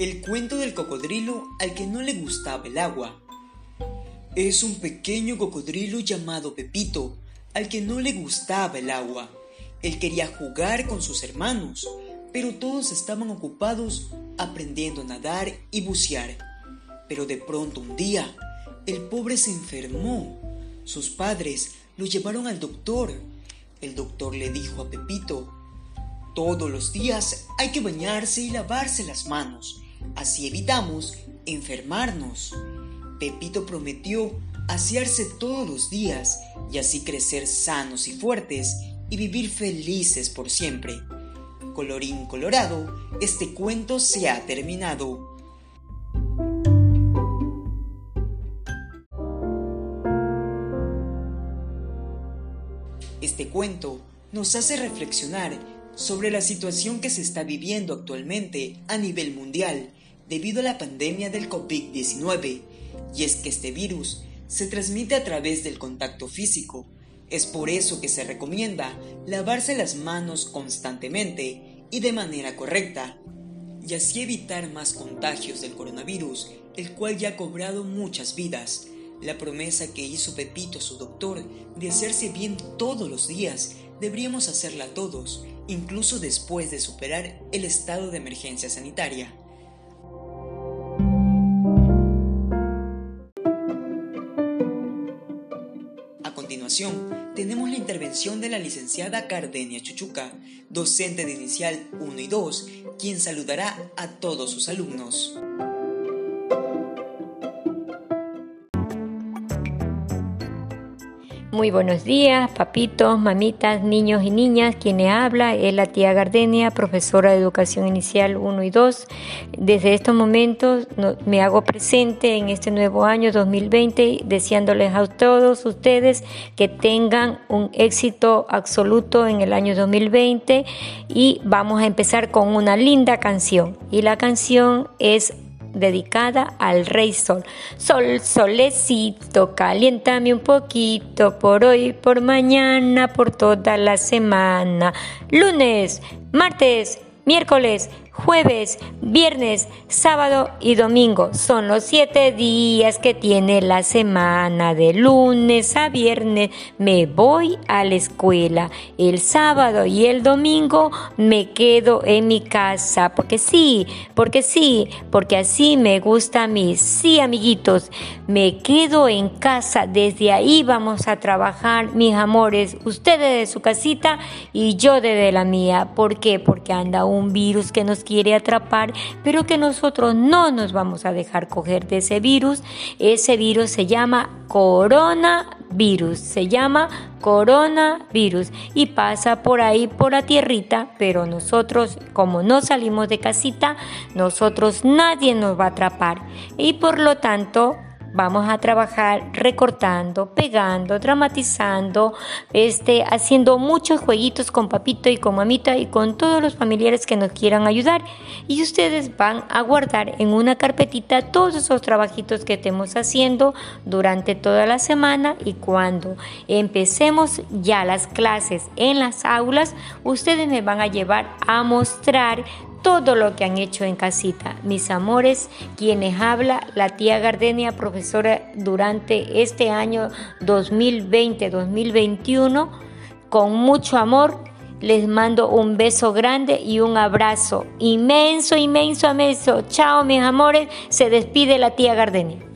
El cuento del cocodrilo al que no le gustaba el agua. Es un pequeño cocodrilo llamado Pepito al que no le gustaba el agua. Él quería jugar con sus hermanos, pero todos estaban ocupados aprendiendo a nadar y bucear. Pero de pronto un día, el pobre se enfermó. Sus padres lo llevaron al doctor. El doctor le dijo a Pepito, todos los días hay que bañarse y lavarse las manos Así evitamos enfermarnos. Pepito prometió asearse todos los días y así crecer sanos y fuertes y vivir felices por siempre. Colorín colorado, este cuento se ha terminado. Este cuento nos hace reflexionar sobre la situación que se está viviendo actualmente a nivel mundial debido a la pandemia del COVID-19, y es que este virus se transmite a través del contacto físico. Es por eso que se recomienda lavarse las manos constantemente y de manera correcta, y así evitar más contagios del coronavirus, el cual ya ha cobrado muchas vidas. La promesa que hizo Pepito su doctor de hacerse bien todos los días, deberíamos hacerla todos, incluso después de superar el estado de emergencia sanitaria. A continuación, tenemos la intervención de la licenciada Cardenia Chuchuca, docente de inicial 1 y 2, quien saludará a todos sus alumnos. Muy buenos días, papitos, mamitas, niños y niñas. Quien habla es la tía Gardenia, profesora de educación inicial 1 y 2. Desde estos momentos me hago presente en este nuevo año 2020, deseándoles a todos ustedes que tengan un éxito absoluto en el año 2020 y vamos a empezar con una linda canción. Y la canción es dedicada al Rey Sol. Sol, solecito, caliéntame un poquito por hoy, por mañana, por toda la semana. Lunes, martes, miércoles, jueves, viernes, sábado y domingo. Son los siete días que tiene la semana. De lunes a viernes me voy a la escuela. El sábado y el domingo me quedo en mi casa. Porque sí, porque sí, porque así me gusta a mí. Sí, amiguitos, me quedo en casa. Desde ahí vamos a trabajar, mis amores. Ustedes de su casita y yo desde la mía. ¿Por qué? Porque anda un virus que nos quiere atrapar, pero que nosotros no nos vamos a dejar coger de ese virus. Ese virus se llama coronavirus, se llama coronavirus y pasa por ahí por la tierrita, pero nosotros como no salimos de casita, nosotros nadie nos va a atrapar y por lo tanto Vamos a trabajar recortando, pegando, dramatizando, este, haciendo muchos jueguitos con papito y con mamita y con todos los familiares que nos quieran ayudar. Y ustedes van a guardar en una carpetita todos esos trabajitos que estemos haciendo durante toda la semana y cuando empecemos ya las clases en las aulas, ustedes me van a llevar a mostrar todo lo que han hecho en casita. Mis amores, quienes habla la tía Gardenia, profesora durante este año 2020-2021, con mucho amor. Les mando un beso grande y un abrazo inmenso, inmenso, inmenso. Chao, mis amores. Se despide la tía Gardenia.